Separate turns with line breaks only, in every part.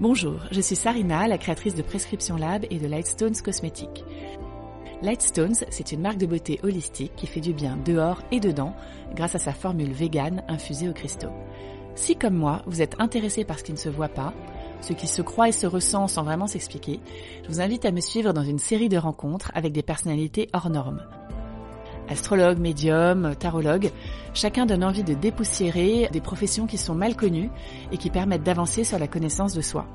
Bonjour, je suis Sarina, la créatrice de Prescription Lab et de Lightstones Cosmétiques. Lightstones, c'est une marque de beauté holistique qui fait du bien dehors et dedans grâce à sa formule végane infusée aux cristaux. Si comme moi, vous êtes intéressé par ce qui ne se voit pas, ce qui se croit et se ressent sans vraiment s'expliquer, je vous invite à me suivre dans une série de rencontres avec des personnalités hors normes. Astrologues, médiums, tarologues, chacun donne envie de dépoussiérer des professions qui sont mal connues et qui permettent d'avancer sur la connaissance de soi.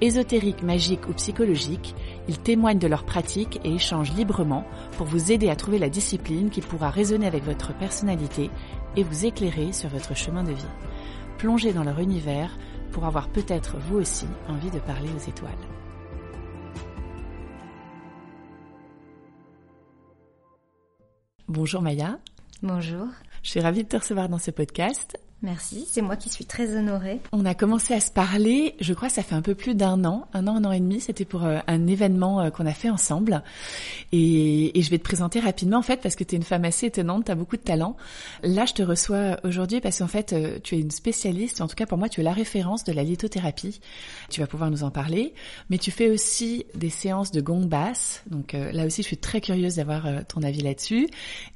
Ésotériques, magiques ou psychologiques, ils témoignent de leurs pratiques et échangent librement pour vous aider à trouver la discipline qui pourra résonner avec votre personnalité et vous éclairer sur votre chemin de vie. Plongez dans leur univers pour avoir peut-être vous aussi envie de parler aux étoiles. Bonjour Maya.
Bonjour.
Je suis ravie de te recevoir dans ce podcast.
Merci, c'est moi qui suis très honorée.
On a commencé à se parler, je crois ça fait un peu plus d'un an, un an, un an et demi, c'était pour euh, un événement euh, qu'on a fait ensemble. Et, je vais te présenter rapidement en fait parce que tu es une femme assez étonnante, tu as beaucoup de talent. Là je te reçois aujourd'hui parce qu'en fait euh, tu es une spécialiste, en tout cas pour moi tu es la référence de la lithothérapie. Tu vas pouvoir nous en parler, mais tu fais aussi des séances de gong basse, donc là aussi je suis très curieuse d'avoir ton avis là-dessus.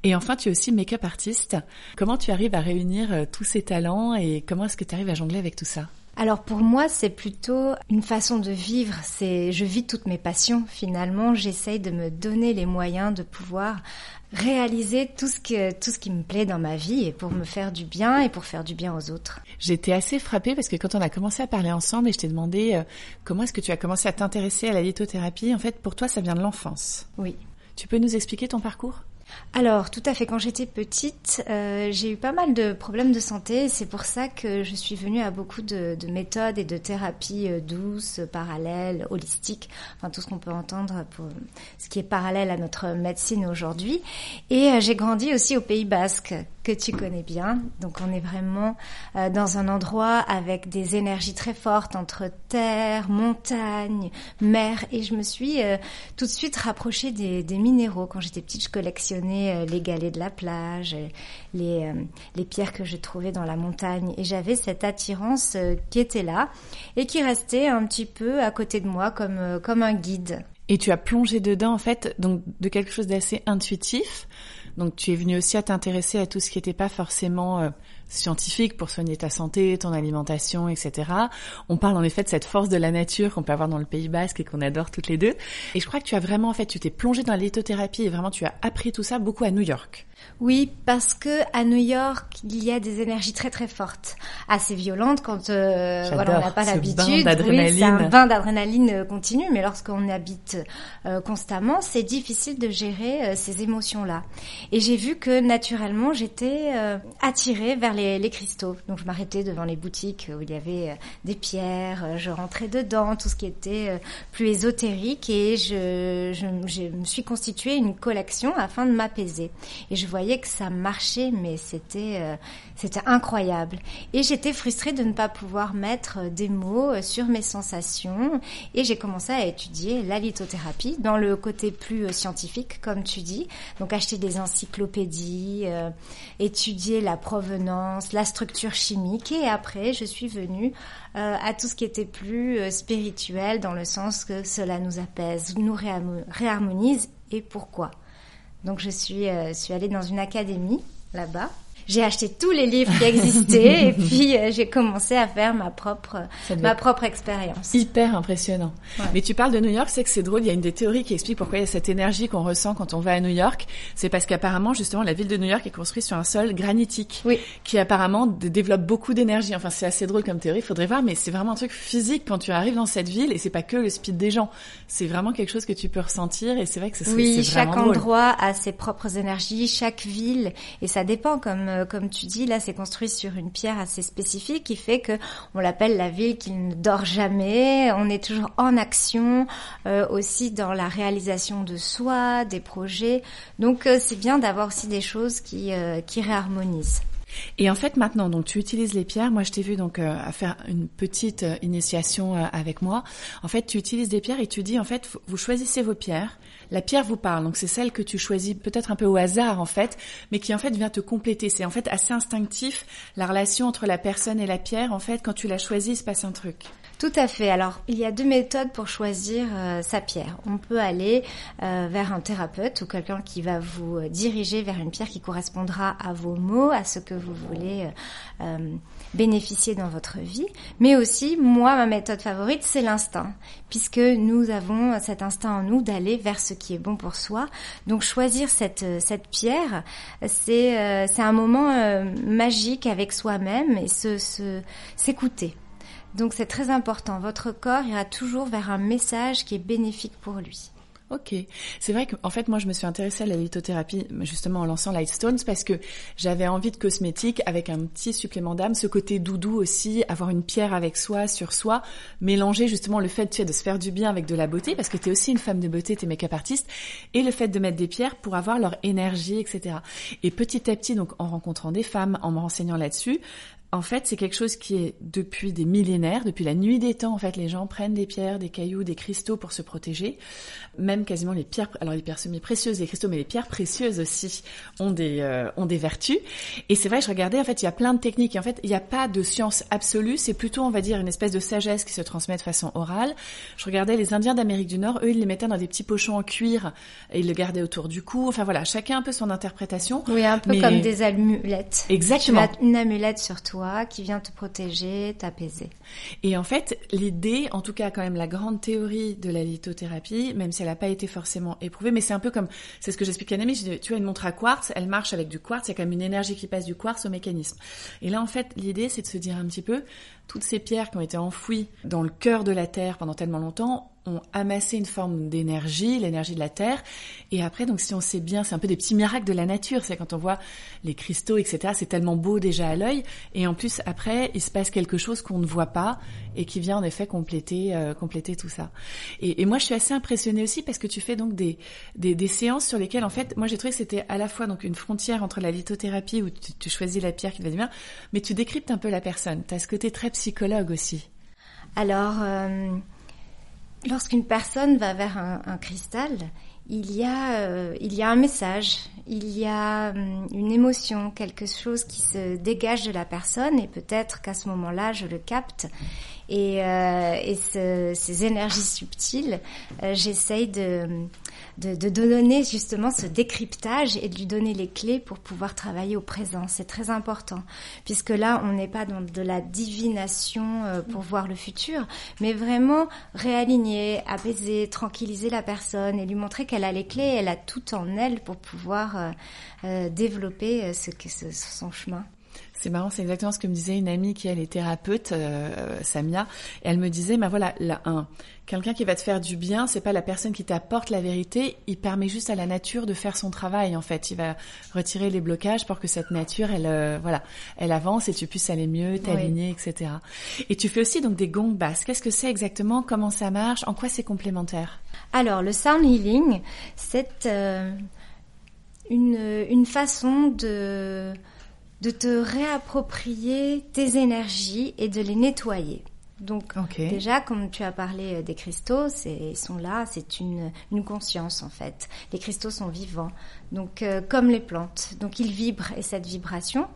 Et enfin tu es aussi make-up artiste. Comment tu arrives à réunir tous ces talents et comment est-ce que tu arrives à jongler avec tout ça?
Alors pour moi, c'est plutôt une façon de vivre. C'est, je vis toutes mes passions. Finalement, j'essaye de me donner les moyens de pouvoir réaliser tout ce que tout ce qui me plaît dans ma vie et pour me faire du bien et pour faire du bien aux autres.
J'étais assez frappée parce que quand on a commencé à parler ensemble et je t'ai demandé euh, comment est-ce que tu as commencé à t'intéresser à la lithothérapie, en fait pour toi ça vient de l'enfance.
Oui.
Tu peux nous expliquer ton parcours?
Alors, tout à fait. Quand j'étais petite, euh, j'ai eu pas mal de problèmes de santé. C'est pour ça que je suis venue à beaucoup de, méthodes et de thérapies euh, douces, parallèles, holistiques, enfin tout ce qu'on peut entendre pour ce qui est parallèle à notre médecine aujourd'hui. Et euh, j'ai grandi aussi au Pays Basque, que tu connais bien. Donc on est vraiment euh, dans un endroit avec des énergies très fortes entre terre, montagne, mer. Et je me suis euh, tout de suite rapprochée des, minéraux. Quand j'étais petite, je collectionnais euh, les galets de la plage, les, les pierres que je trouvais dans la montagne. Et j'avais cette attirance qui était là et qui restait un petit peu à côté de moi comme, comme un guide.
Et tu as plongé dedans en fait, donc de quelque chose d'assez intuitif donc tu es venu aussi à t'intéresser à tout ce qui n'était pas forcément euh, scientifique pour soigner ta santé, ton alimentation, etc. On parle en effet de cette force de la nature qu'on peut avoir dans le Pays Basque et qu'on adore toutes les deux. Et je crois que tu as vraiment en fait, tu t'es plongé dans la et vraiment tu as appris tout ça beaucoup à New York.
Oui, parce que à New York, il y a des énergies très très fortes, assez violentes quand euh, voilà, on n'a pas l'habitude. Oui, c'est un bain d'adrénaline euh, continu, mais lorsqu'on habite euh, constamment, c'est difficile de gérer euh, ces émotions-là. Et j'ai vu que naturellement, j'étais attirée vers les, les, cristaux. Donc je m'arrêtais devant les boutiques où il y avait des pierres, je rentrais dedans, tout ce qui était plus ésotérique, et je, je, je me suis constituée une collection afin de m'apaiser. Et je voyais que ça marchait, mais c'était euh, c'était incroyable. Et j'étais frustrée de ne pas pouvoir mettre des mots euh, sur mes sensations. Et j'ai commencé à étudier la lithothérapie dans le côté plus euh, scientifique, comme tu dis. Donc acheter des encyclopédies, étudier la provenance, la structure chimique. Et après, je suis venue à tout ce qui était plus spirituel, dans le sens que cela nous apaise, nous réharmonise. Et pourquoi? Donc je suis, euh, suis allée dans une académie là-bas j'ai acheté tous les livres qui existaient et puis euh, j'ai commencé à faire ma propre ma propre expérience.
Hyper impressionnant. Mais tu parles de New York, c'est que c'est drôle, il y a une des théories qui explique pourquoi il y a cette énergie qu'on ressent quand on va à New York, c'est parce qu'apparemment justement la ville de New York est construite sur un sol granitique
oui.
qui apparemment développe beaucoup d'énergie. Enfin, c'est assez drôle comme théorie, il faudrait voir mais c'est vraiment un truc physique quand tu arrives dans cette ville et c'est pas que le speed des gens. C'est vraiment quelque chose que tu peux ressentir et c'est vrai que c'est
Oui, chaque endroit a ses propres énergies, chaque ville et ça dépend comme euh, comme tu dis, là, c'est construit sur une pierre assez spécifique qui fait que on l'appelle la ville qui ne dort jamais. On est toujours en action, euh, aussi dans la réalisation de soi, des projets. Donc, euh, c'est bien d'avoir aussi des choses qui qui réharmonisent.
Et en fait, maintenant, donc tu utilises les pierres. Moi, je t'ai vu donc à faire une petite initiation avec moi. En fait, tu utilises des pierres et tu dis en fait, vous choisissez vos pierres la pierre vous parle. Donc c'est celle que tu choisis peut-être un peu au hasard en fait, mais qui en fait vient te compléter. C'est en fait assez instinctif la relation entre la personne et la pierre. En fait, quand tu la choisis, il se passe un truc.
Tout à fait. Alors, il y a deux méthodes pour choisir euh, sa pierre. On peut aller euh, vers un thérapeute ou quelqu'un qui va vous euh, diriger vers une pierre qui correspondra à vos mots, à ce que vous voulez bénéficier dans votre vie. Mais aussi, moi, ma méthode favorite, c'est l'instinct, puisque nous avons cet instinct en nous d'aller vers ce qui est bon pour soi. Donc, choisir cette, cette pierre, c'est c'est un moment magique avec soi-même et se s'écouter. Donc c'est très important. Votre corps ira toujours vers un message qui est bénéfique pour lui.
Ok, c'est vrai qu'en fait moi je me suis intéressée à la lithothérapie justement en lançant Lightstones parce que j'avais envie de cosmétiques avec un petit supplément d'âme, ce côté doudou aussi, avoir une pierre avec soi, sur soi, mélanger justement le fait tu sais, de se faire du bien avec de la beauté parce que tu es aussi une femme de beauté, tu es make-up artiste, et le fait de mettre des pierres pour avoir leur énergie, etc. Et petit à petit donc en rencontrant des femmes, en me renseignant là-dessus, en fait, c'est quelque chose qui est depuis des millénaires, depuis la nuit des temps. En fait, les gens prennent des pierres, des cailloux, des cristaux pour se protéger. Même quasiment les pierres, alors les pierres semi-précieuses, les cristaux, mais les pierres précieuses aussi ont des euh, ont des vertus. Et c'est vrai, je regardais, en fait, il y a plein de techniques. Et en fait, il n'y a pas de science absolue. C'est plutôt, on va dire, une espèce de sagesse qui se transmet de façon orale. Je regardais les Indiens d'Amérique du Nord, eux, ils les mettaient dans des petits pochons en cuir et ils le gardaient autour du cou. Enfin voilà, chacun un peu son interprétation.
Oui, un peu comme des amulettes.
Exactement.
Une amulette sur toi qui vient te protéger, t'apaiser.
Et en fait, l'idée, en tout cas quand même la grande théorie de la lithothérapie, même si elle n'a pas été forcément éprouvée, mais c'est un peu comme, c'est ce que j'explique à Nami, tu vois une montre à quartz, elle marche avec du quartz, il y a quand même une énergie qui passe du quartz au mécanisme. Et là en fait, l'idée c'est de se dire un petit peu, toutes ces pierres qui ont été enfouies dans le cœur de la Terre pendant tellement longtemps, ont amassé une forme d'énergie, l'énergie de la Terre. Et après, donc si on sait bien, c'est un peu des petits miracles de la nature. C'est quand on voit les cristaux, etc. C'est tellement beau déjà à l'œil. Et en plus, après, il se passe quelque chose qu'on ne voit pas et qui vient en effet compléter, euh, compléter tout ça. Et, moi, je suis assez impressionnée aussi parce que tu fais donc des, des, des séances sur lesquelles, en fait, moi j'ai trouvé que c'était à la fois donc une frontière entre la lithothérapie où tu, choisis la pierre qui va bien, mais tu décryptes un peu la personne. Tu as ce côté très psychologue aussi.
Alors. Euh Lorsqu'une personne va vers un, cristal, il y, a, euh, il y a un message, il y a hum, une émotion, quelque chose qui se dégage de la personne et peut-être qu'à ce moment-là, je le capte. Et, euh, et ces énergies subtiles, euh, j'essaye de de, de, donner justement ce décryptage et de lui donner les clés pour pouvoir travailler au présent. C'est très important, puisque là, on n'est pas dans de la divination euh, pour voir le futur, mais vraiment réaligner, apaiser, tranquilliser la personne et lui montrer qu'elle a les clés, elle a tout en elle pour pouvoir euh, euh, développer ce, ce, son chemin.
C'est marrant, c'est exactement ce que me disait une amie qui elle est thérapeute, euh, Samia. Et elle me disait, bah voilà, là, un, quelqu'un qui va te faire du bien, c'est pas la personne qui t'apporte la vérité, il permet juste à la nature de faire son travail en fait. Il va retirer les blocages pour que cette nature, elle, euh, voilà, elle avance et tu puisses aller mieux, t'aligner, etc. Et tu fais aussi donc des gongs basses. Qu'est-ce que c'est exactement? Comment ça marche? En quoi c'est complémentaire?
Alors le sound healing, c'est euh, une, une façon de de te réapproprier tes énergies et de les nettoyer. Donc déjà, comme tu as parlé euh, des cristaux, ils sont là, c'est une, une conscience en fait. Les cristaux sont vivants, donc euh, comme les plantes. Donc ils vibrent et cette vibration,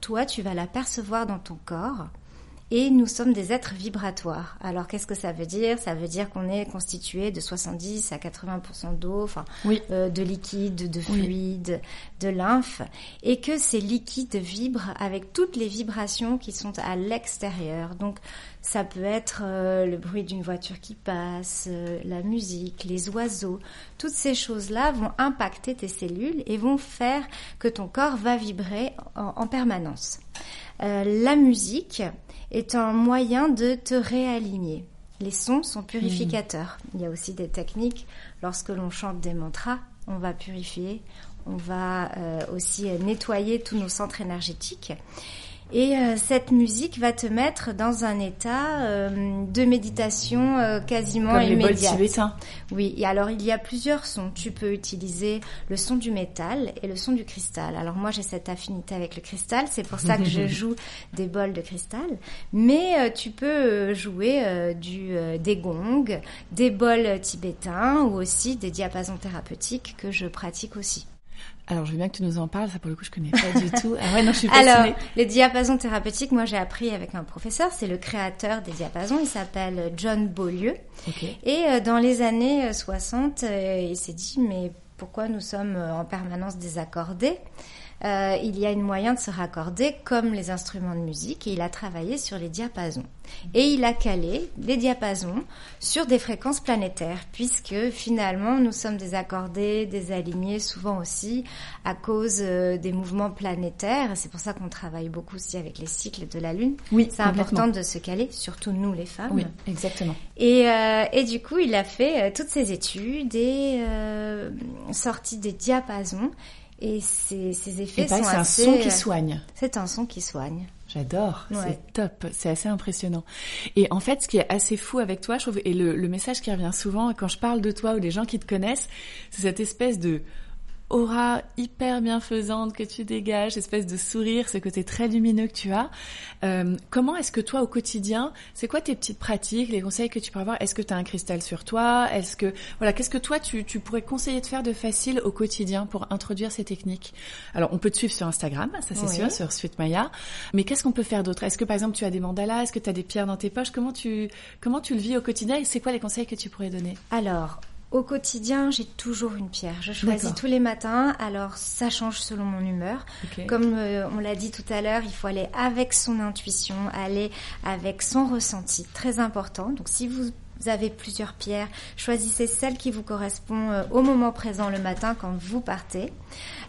toi, tu vas la percevoir dans ton corps et nous sommes des êtres vibratoires. Alors qu'est-ce que ça veut dire? Ça veut dire qu'on est constitué de 70 à 80% d'eau, enfin euh, de liquide, de fluide, de lymphe, et que ces liquides vibrent avec toutes les vibrations qui sont à l'extérieur. Donc ça peut être euh, le bruit d'une voiture qui passe, euh, la musique, les oiseaux. Toutes ces choses-là vont impacter tes cellules et vont faire que ton corps va vibrer en, permanence. la musique, est un moyen de te réaligner. Les sons sont purificateurs. Il y a aussi des techniques. Lorsque l'on chante des mantras, on va purifier, on va euh, aussi nettoyer tous nos centres énergétiques. Et euh, cette musique va te mettre dans un état euh, de méditation euh, quasiment Comme. Les oui, et alors il y a plusieurs sons. Tu peux utiliser le son du métal et le son du cristal. Alors moi j'ai cette affinité avec le cristal, c'est pour ça que je joue des bols de cristal. Mais tu peux jouer du des gongs, des bols tibétains ou aussi des diapasons thérapeutiques que je pratique aussi.
Alors, je veux bien que tu nous en parles. Ça, pour le coup, je connais pas du tout.
Ah ouais, non, je suis Alors, les diapasons thérapeutiques, moi, j'ai appris avec un professeur. C'est le créateur des diapasons. Il s'appelle John Beaulieu. Et euh, dans les années 60, euh, il s'est dit, mais pourquoi nous sommes en permanence désaccordés? Euh, il y a une moyen de se raccorder comme les instruments de musique et il a travaillé sur les diapasons. Et il a calé les diapasons sur des fréquences planétaires puisque finalement nous sommes désaccordés, désalignés souvent aussi à cause euh, des mouvements planétaires. C'est pour ça qu'on travaille beaucoup aussi avec les cycles de la Lune.
Oui,
c'est important de se caler, surtout nous les femmes.
Oui, exactement.
Et, euh, et du coup, il a fait toutes ses études et sorti des diapasons et ces, ces effets sont
c'est un son qui soigne.
C'est un son qui soigne.
J'adore, c'est top, c'est assez impressionnant. Et en fait, ce qui est assez fou avec toi, je trouve, et le, le message qui revient souvent quand je parle de toi ou des gens qui te connaissent, c'est cette espèce de aura hyper bienfaisante que tu dégages, espèce de sourire, ce côté très lumineux que tu as. Euh, comment est-ce que toi, au quotidien, c'est quoi tes petites pratiques, les conseils que tu peux avoir? Est-ce que tu as un cristal sur toi? Est-ce que voilà, qu'est-ce que toi tu, tu pourrais conseiller de faire de facile au quotidien pour introduire ces techniques? Alors, on peut te suivre sur Instagram, ça c'est sûr, sur Suite Maya. Mais qu'est-ce qu'on peut faire d'autre? Est-ce que par exemple tu as des mandalas? Est-ce que tu as des pierres dans tes poches? Comment tu comment tu le vis au quotidien et c'est quoi les conseils que tu pourrais donner?
Alors, au quotidien, j'ai toujours une pierre. Je choisis tous les matins. Alors, ça change selon mon humeur. Comme euh, on l'a dit tout à l'heure, il faut aller avec son intuition, aller avec son ressenti. Très important. Donc, si vous vous avez plusieurs pierres, choisissez celle qui vous correspond euh, au moment présent le matin quand vous partez.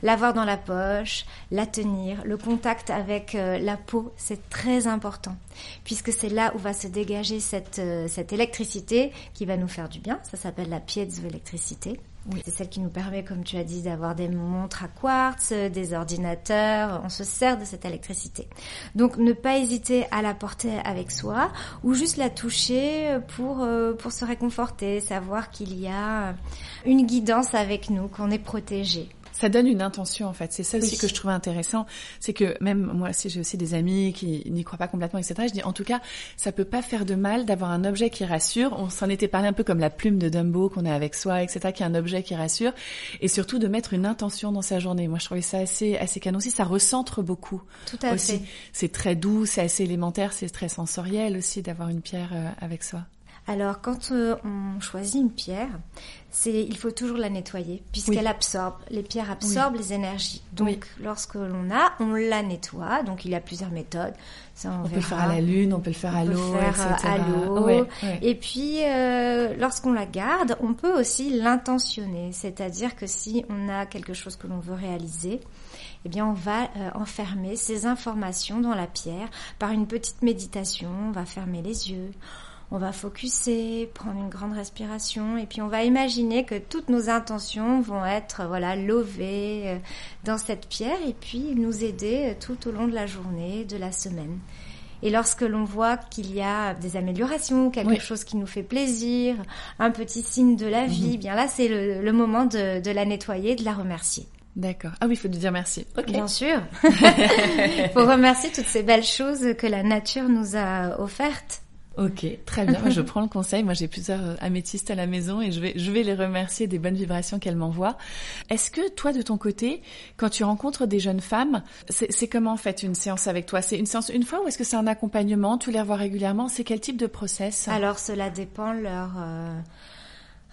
L'avoir dans la poche, la tenir, le contact avec euh, la peau, c'est très important puisque c'est là où va se dégager cette, euh, cette électricité qui va nous faire du bien. Ça s'appelle la piézoélectricité. Oui. C'est celle qui nous permet, comme tu as dit, d'avoir des montres à quartz, des ordinateurs. On se sert de cette électricité. Donc, ne pas hésiter à la porter avec soi ou juste la toucher pour, euh, pour se réconforter, savoir qu'il y a une guidance avec nous, qu'on est protégé
ça donne une intention en fait. C'est ça aussi que je trouvais intéressant, c'est que même moi, si j'ai aussi des amis qui n'y croient pas complètement, etc. Je dis en tout cas, ça peut pas faire de mal d'avoir un objet qui rassure. On s'en était parlé un peu comme la plume de Dumbo qu'on a avec soi, etc. Qui est un objet qui rassure, et surtout de mettre une intention dans sa journée. Moi, je trouvais ça assez assez canon aussi. Ça recentre beaucoup.
Tout à
aussi.
fait.
C'est très doux, c'est assez élémentaire, c'est très sensoriel aussi d'avoir une pierre euh, avec soi.
Alors, quand euh, on choisit une pierre, c'est il faut toujours la nettoyer puisqu'elle absorbe. Les pierres absorbent les énergies. Donc, lorsque l'on a, on la nettoie. Donc, il y a plusieurs méthodes.
Ça, on, peut le faire à la lune, on peut le faire à l'eau,
à l'eau. Et puis, euh, lorsqu'on la garde, on peut aussi l'intentionner. C'est-à-dire que si on a quelque chose que l'on veut réaliser, eh bien, on va euh, enfermer ces informations dans la pierre par une petite méditation. On va fermer les yeux on va focuser, prendre une grande respiration et puis on va imaginer que toutes nos intentions vont être voilà lovées euh, dans cette pierre et puis nous aider euh, tout au long de la journée, de la semaine. Et lorsque l'on voit qu'il y a des améliorations, quelque chose qui nous fait plaisir, un petit signe de la vie, mhm. bien là c'est le, moment de, la nettoyer, de la remercier.
D'accord. Ah oui, il faut te dire merci.
Bien sûr. Il faut remercier toutes ces belles choses que la nature nous a offertes.
Ok, très bien. je prends le conseil. Moi, j'ai plusieurs euh, améthystes à la maison et je vais, je vais les remercier des bonnes vibrations qu'elles m'envoient. Est-ce que toi, de ton côté, quand tu rencontres des jeunes femmes, c'est comment en fait une séance avec toi? C'est une séance une fois ou est-ce que c'est un accompagnement? Tu les revois régulièrement? C'est quel type de process?
Alors, cela dépend leur. Euh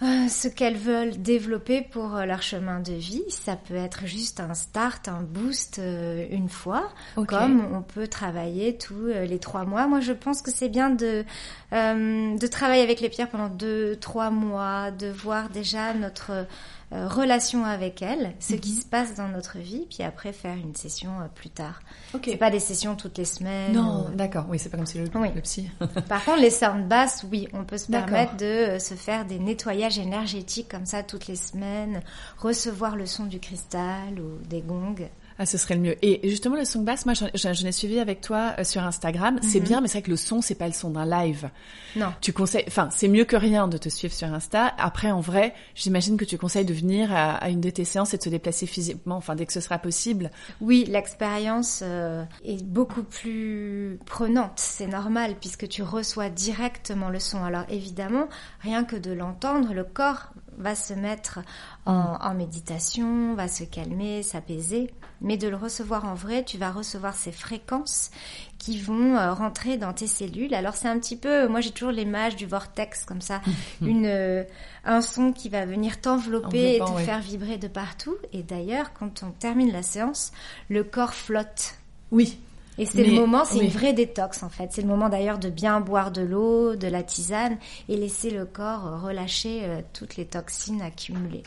euh, ce qu'elles veulent développer pour euh, leur chemin de vie. Ça peut être juste un start, un boost euh, une fois, comme on peut travailler tous les trois mois. Moi, je pense que c'est bien de de travailler avec les pierres pendant deux, trois mois, de voir déjà notre euh, relation avec elle, ce qui mhm. se passe dans notre vie, puis après faire une session euh, plus tard. Okay. C'est pas des sessions toutes les semaines.
Non, d'accord. Oui, c'est pas comme si le, le psy.
Par contre, les sound basses, oui, on peut se permettre de euh, se faire des nettoyages énergétiques comme ça toutes les semaines, recevoir le son du cristal ou des gongs.
Ah, ce serait le mieux. Et justement, le son basse, moi, je, l'ai suivi avec toi euh, sur Instagram. C'est mhm. bien, mais c'est vrai que le son, c'est pas le son d'un live.
Non.
Tu conseilles, enfin, c'est mieux que rien de te suivre sur Insta. Après, en vrai, j'imagine que tu conseilles de venir à, une de tes séances et de se déplacer physiquement, enfin, dès que ce sera possible.
Oui, l'expérience euh, est beaucoup plus prenante. C'est normal puisque tu reçois directement le son. Alors évidemment, rien que de l'entendre, le corps va se mettre en, en méditation, va se calmer, s'apaiser. Mais de le recevoir en vrai, tu vas recevoir ces fréquences qui vont euh, rentrer dans tes cellules. Alors c'est un petit peu, moi j'ai toujours l'image du vortex comme ça, une euh, un son qui va venir t'envelopper et te faire vibrer de partout. Et d'ailleurs, quand on termine la séance, le corps flotte.
Oui.
Et c'est le moment, c'est une vraie détox en fait. C'est le moment d'ailleurs de bien boire de l'eau, de la tisane et laisser le corps relâcher euh, toutes les toxines accumulées.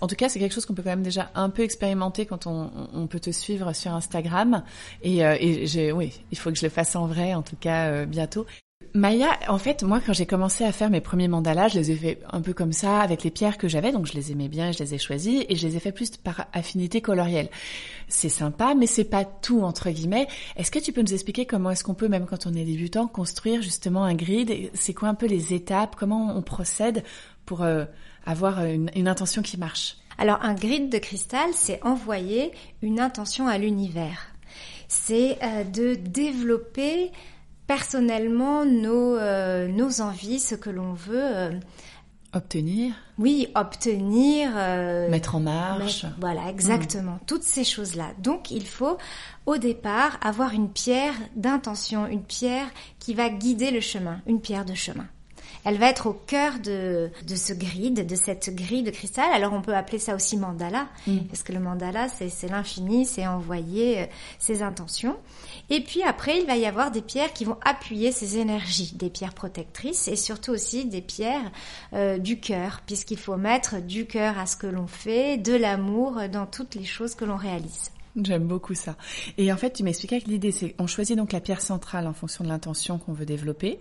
En tout cas, c'est quelque chose qu'on peut quand même déjà un peu expérimenter quand on, on peut te suivre sur Instagram. Et, euh, et oui, il faut que je le fasse en vrai, en tout cas euh, bientôt. Maya, en fait, moi, quand j'ai commencé à faire mes premiers mandalas, je les ai fait un peu comme ça, avec les pierres que j'avais, donc je les aimais bien, je les ai choisis, et je les ai fait plus par affinité colorielle. C'est sympa, mais c'est pas tout, entre guillemets. Est-ce que tu peux nous expliquer comment est-ce qu'on peut, même quand on est débutant, construire justement un grid? C'est quoi un peu les étapes? Comment on procède pour euh, avoir une, une intention qui marche?
Alors, un grid de cristal, c'est envoyer une intention à l'univers. C'est euh, de développer personnellement nos, euh, nos envies, ce que l'on veut. Euh,
obtenir
Oui, obtenir. Euh,
mettre en marche.
voilà, exactement. Toutes ces choses-là. Donc, il faut, au départ, avoir une pierre d'intention, une pierre qui va guider le chemin, une pierre de chemin. Elle va être au cœur de, de ce grid, de cette grille de cristal. Alors on peut appeler ça aussi mandala, mm. parce que le mandala, c'est l'infini, c'est envoyer ses intentions. Et puis après, il va y avoir des pierres qui vont appuyer ces énergies, des pierres protectrices et surtout aussi des pierres euh, du cœur, puisqu'il faut mettre du cœur à ce que l'on fait, de l'amour dans toutes les choses que l'on réalise.
J'aime beaucoup ça. Et en fait, tu m'expliquais que l'idée, c'est on choisit donc la pierre centrale en fonction de l'intention qu'on veut développer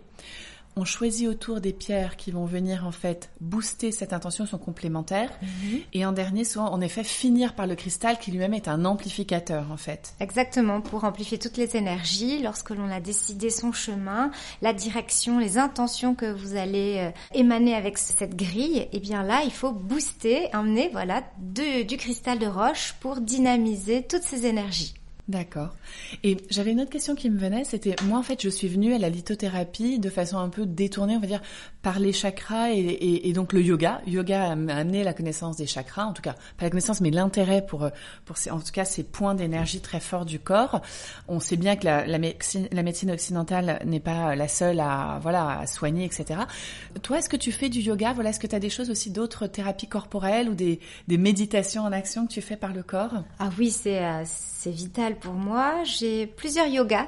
on choisit autour des pierres qui vont venir en fait booster cette intention, sont complémentaires. Mhm. Et en dernier, souvent, en effet, finir par le cristal qui lui-même est un amplificateur en fait.
Exactement, pour amplifier toutes les énergies, lorsque l'on a décidé son chemin, la direction, les intentions que vous allez euh, émaner avec cette grille, et eh bien là, il faut booster, emmener voilà du cristal de roche pour dynamiser toutes ces énergies.
D'accord. Et j'avais une autre question qui me venait, c'était moi en fait je suis venue à la lithothérapie de façon un peu détournée, on va dire, par les chakras et, donc le yoga. Yoga m'a amené la connaissance des chakras, en tout cas pas la connaissance mais l'intérêt pour pour ces, en tout cas ces points d'énergie très forts du corps. On sait bien que la, la, médecine, la médecine occidentale n'est pas la seule à voilà à soigner etc. Toi est-ce que tu fais du yoga? Voilà est-ce que tu as des choses aussi d'autres thérapies corporelles ou des, des méditations en action que tu fais par le corps?
Ah oui c'est euh, c'est vital pour moi. J'ai plusieurs yogas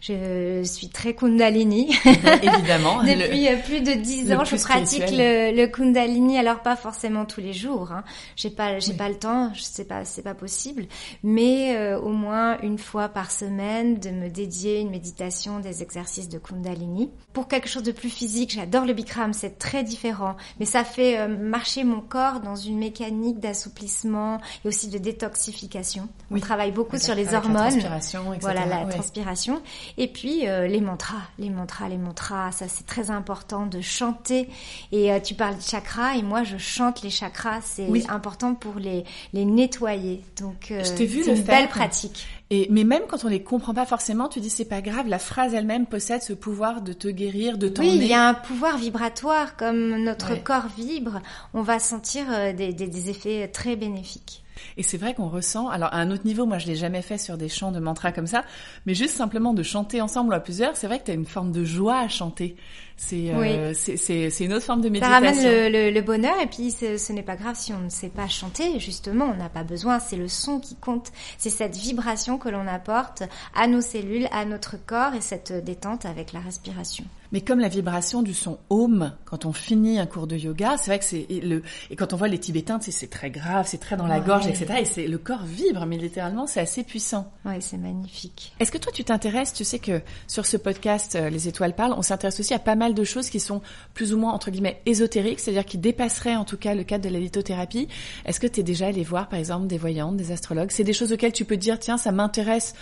je suis très Kundalini.
Évidemment.
Depuis euh, plus de dix ans, je pratique le, Kundalini. Alors pas forcément tous les jours. Hein. J'ai pas, j'ai pas le temps. Je sais pas, c'est pas possible. Mais euh, au moins une fois par semaine, de me dédier une méditation, des exercices de Kundalini. Pour quelque chose de plus physique, j'adore le Bikram. C'est très différent, mais ça fait euh, marcher mon corps dans une mécanique d'assouplissement et aussi de détoxification. On travaille beaucoup sur les hormones. La
transpiration, etc.
Voilà la transpiration. Et puis euh, les mantras, les mantras, les mantras, ça c'est très important de chanter. Et euh, tu parles de chakras et moi je chante les chakras, c'est important pour les, les nettoyer. Donc euh, c'est une belle pratique.
Et mais même quand on les comprend pas forcément, tu dis c'est pas grave, la phrase elle-même possède ce pouvoir de te guérir, de t'emmener.
Oui, il y a un pouvoir vibratoire comme notre corps vibre, on va sentir des, des, des effets très bénéfiques.
Et c'est vrai qu'on ressent, alors à un autre niveau, moi je l'ai jamais fait sur des chants de mantra comme ça, mais juste simplement de chanter ensemble à plusieurs, c'est vrai que tu as une forme de joie à chanter. C'est euh, c'est une autre forme de méditation.
Ça ramène le, le, bonheur et puis ce n'est pas grave si on ne sait pas chanter. Justement, on n'a pas besoin. C'est le son qui compte. C'est cette vibration que l'on apporte à nos cellules, à notre corps et cette détente avec la respiration.
Mais comme la vibration du son home quand on finit un cours de yoga, c'est vrai que c'est le et quand on voit les Tibétains, c'est très grave, c'est très dans la gorge, etc. Et c'est le corps vibre, mais littéralement c'est assez puissant.
Oui, c'est magnifique.
Est-ce que toi tu t'intéresses Tu sais que sur ce podcast, euh, les étoiles parlent, on s'intéresse aussi à pas mal de choses qui sont plus ou moins entre guillemets ésotériques, c'est-à-dire qui dépasseraient en tout cas le cadre de la lithothérapie. Est-ce que tu es déjà allé voir par exemple des voyantes, des astrologues? C'est des choses auxquelles tu peux dire tiens, ça m'intéresse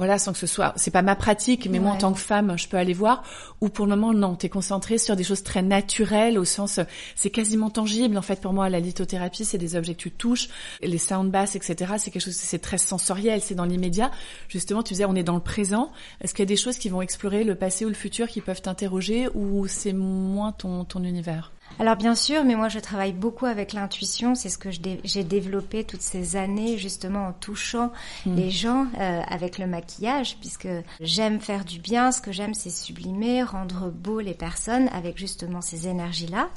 voilà, sans que ce soit, c'est pas ma pratique, mais moi en tant que femme, je peux aller voir. Ou pour le moment, non, t'es concentré sur des choses très naturelles, au sens, c'est quasiment tangible. En fait, pour moi, la lithothérapie, c'est des objets que tu touches, les sound bass, etc. C'est quelque chose, c'est très sensoriel, c'est dans l'immédiat. Justement, tu disais, on est dans le présent. Est-ce qu'il y a des choses qui vont explorer le passé ou le futur qui peuvent t'interroger, ou c'est moins ton ton univers?
Alors bien sûr, mais moi je travaille beaucoup avec l'intuition. C'est ce que j'ai développé toutes ces années justement en touchant hmm. les gens euh, avec le maquillage, puisque j'aime faire du bien. Ce que j'aime, c'est sublimer, rendre beau les personnes avec justement ces énergies-là.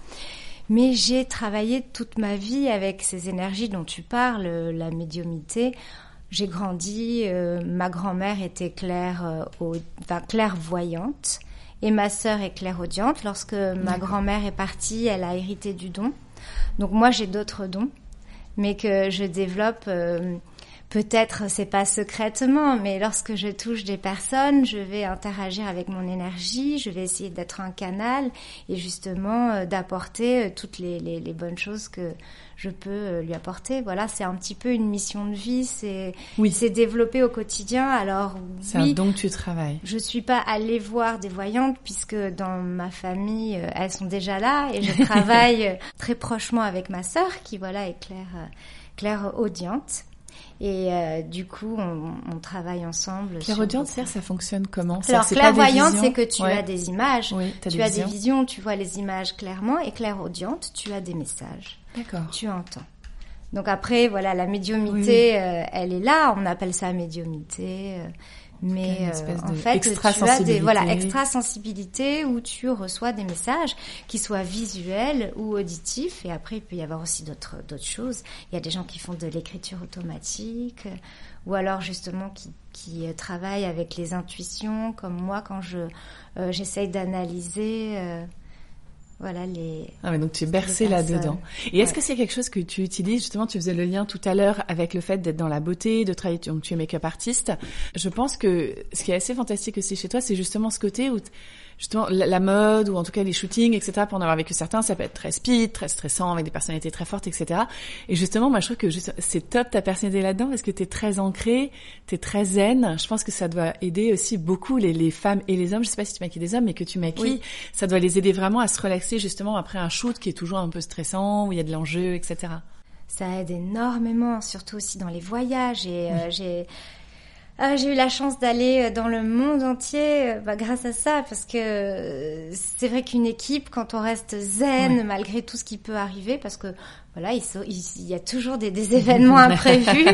Mais j'ai travaillé toute ma vie avec ces énergies dont tu parles, la médiumité. J'ai grandi, euh, ma grand-mère était claire, euh, enfin, clairvoyante et ma sœur est clairaudiente. Lorsque ma grand-mère est partie, elle a hérité du don. Donc moi j'ai d'autres dons, mais que je développe euh, peut-être c'est pas secrètement, mais lorsque je touche des personnes, je vais interagir avec mon énergie, je vais essayer d'être un canal et justement euh, d'apporter euh, toutes les, les, bonnes choses que je peux euh, lui apporter. Voilà, c'est un petit peu une mission de vie, c'est oui. c'est développé au quotidien. Alors
c'est un don que tu travailles.
Je suis pas allée voir des voyantes puisque dans ma famille elles sont déjà là et je travaille très prochement avec ma sœur qui voilà est claire claire audiente. Et euh, du coup, on, on, travaille ensemble.
Clairaudience, ça fonctionne comment
Alors, clairvoyante, c'est que tu as des images, tu as des visions, tu vois les images clairement, et clairaudiente, tu as des messages.
D'accord.
Tu entends. Donc après, voilà, la médiumité, euh, elle est là. On appelle ça médiumité. Euh, mais euh, en fait, tu as des voilà extra sensibilité où tu reçois des messages qui soient visuels ou auditifs. Et après, il peut y avoir aussi d'autres d'autres choses. Il y a des gens qui font de l'écriture automatique, ou alors justement qui qui euh, travaillent avec les intuitions, comme moi quand je euh, j'essaye d'analyser. Euh, voilà les.
Ah mais donc tu es bercé là-dedans. Et est-ce que c'est quelque chose que tu utilises? Justement Tu faisais le lien tout à l'heure avec le fait d'être dans la beauté, de travailler. Donc tu es make-up artiste. Je pense que ce qui est assez fantastique aussi chez toi, c'est justement ce côté où justement la, mode ou en tout cas les shootings, etc. Pour en avoir vécu certains, ça peut être très speed, très stressant, avec des personnalités très fortes, etc. Et justement, moi je trouve que c'est top ta personnalité là-dedans parce que t'es très ancré, t'es très zen. Je pense que ça doit aider aussi beaucoup les, les, femmes et les hommes. Je sais pas si tu maquilles des hommes, mais que tu maquilles, ça doit les aider vraiment à se relaxer justement après un shoot qui est toujours un peu stressant, où il y a de l'enjeu, etc.
Ça aide énormément, surtout aussi dans les voyages. Et euh, j'ai ah, j'ai eu la chance d'aller euh, dans le monde entier euh, bah, grâce à ça, parce que euh, c'est vrai qu'une équipe, quand on reste zen malgré tout ce qui peut arriver, parce que voilà, il, il y a toujours des, des événements imprévus,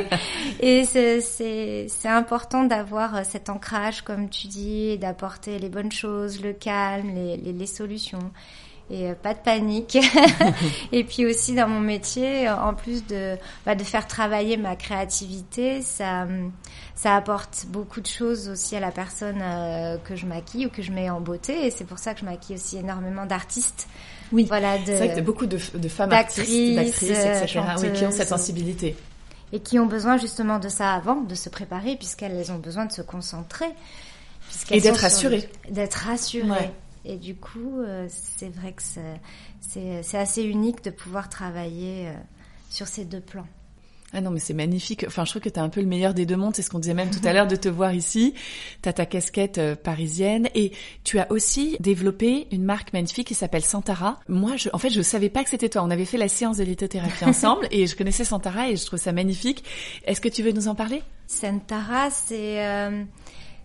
et c'est important d'avoir cet ancrage, comme tu dis, d'apporter les bonnes choses, le calme, les, les, les solutions et pas de panique. et puis aussi dans mon métier, en plus de, bah, de faire travailler ma créativité, ça, ça apporte beaucoup de choses aussi à la personne euh, que je maquille ou que je mets en beauté. Et c'est pour ça que je maquille aussi énormément d'artistes.
Oui, voilà, c'est vrai que tu beaucoup de, de femmes actrices, d'actrices, etc. Oui, qui ont cette sensibilité.
Et qui ont besoin justement de ça avant, de se préparer, puisqu'elles ont besoin de se concentrer.
Et d'être rassurées.
D'être rassurées. Et du coup, euh, c'est vrai que c'est assez unique de pouvoir travailler euh, sur ces deux plans.
Ah non, mais c'est magnifique. Enfin, je trouve que tu as un peu le meilleur des deux mondes. C'est ce qu'on disait même tout à l'heure de te voir ici. Tu as ta casquette euh, parisienne et tu as aussi développé une marque magnifique qui s'appelle Santara. Moi, je, en fait, je savais pas que c'était toi. On avait fait la séance de lithothérapie ensemble et je connaissais Santara et je trouve ça magnifique. Est-ce que tu veux nous en parler?
Santara, c'est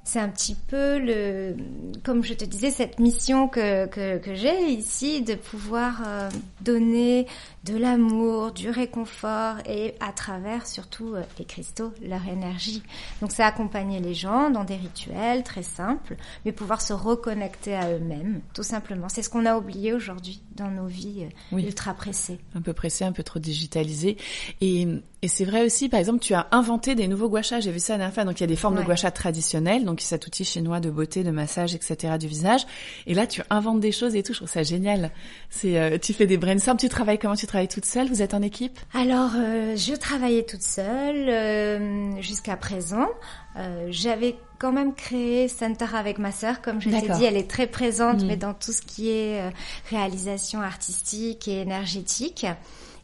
c'est un petit peu le, comme je te disais, cette mission que, que, j'ai ici de pouvoir euh, donner de l'amour, du réconfort et à travers surtout euh, les cristaux, leur énergie. Donc c'est accompagner les gens dans des rituels très simples, mais pouvoir se reconnecter à eux-mêmes, tout simplement. C'est ce qu'on a oublié aujourd'hui dans nos vies euh, ultra pressées.
Un peu pressées, un peu trop digitalisées. Et, et c'est vrai aussi, par exemple, tu as inventé des nouveaux guachas. J'ai vu ça la dernière fois. Donc il y a des formes de guachas traditionnelles, donc cet outil chinois de beauté, de massage, etc. du visage. Et là, tu inventes des choses et tout. Je trouve ça génial. C'est, euh, tu fais des brainstorms. Tu travailles comment? Tu travailles toute seule Vous êtes en équipe
Alors, euh, je travaillais toute seule euh, jusqu'à présent. Euh, j'avais quand même créé Santara avec ma sœur, comme je t'ai dit, elle est très présente, mm. mais dans tout ce qui est réalisation artistique et énergétique.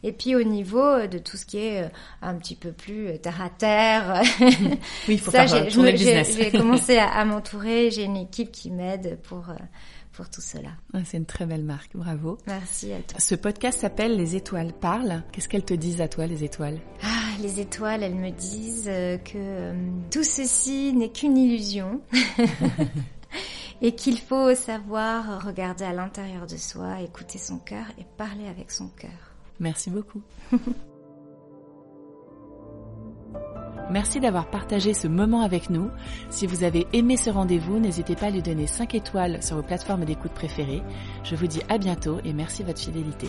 Et puis au niveau de tout ce qui est un petit peu plus terre à terre,
oui, il faut ça, faire tourner le business.
J'ai commencé à, à m'entourer. J'ai une équipe qui m'aide pour pour tout cela.
Ah, c'est une très belle marque, bravo.
Merci à toi.
Ce podcast s'appelle Les étoiles parlent. Qu'est-ce qu'elles te disent à toi, les étoiles?
Ah, les étoiles, elles me disent euh, que euh, tout ceci n'est qu'une illusion. et qu'il faut savoir regarder à l'intérieur de soi, écouter son cœur et parler avec son cœur.
Merci beaucoup. Merci d'avoir partagé ce moment avec nous. Si vous avez aimé ce rendez-vous, n'hésitez pas à lui donner 5 étoiles sur vos plateformes d'écoute préférées. Je vous dis à bientôt et merci de votre fidélité.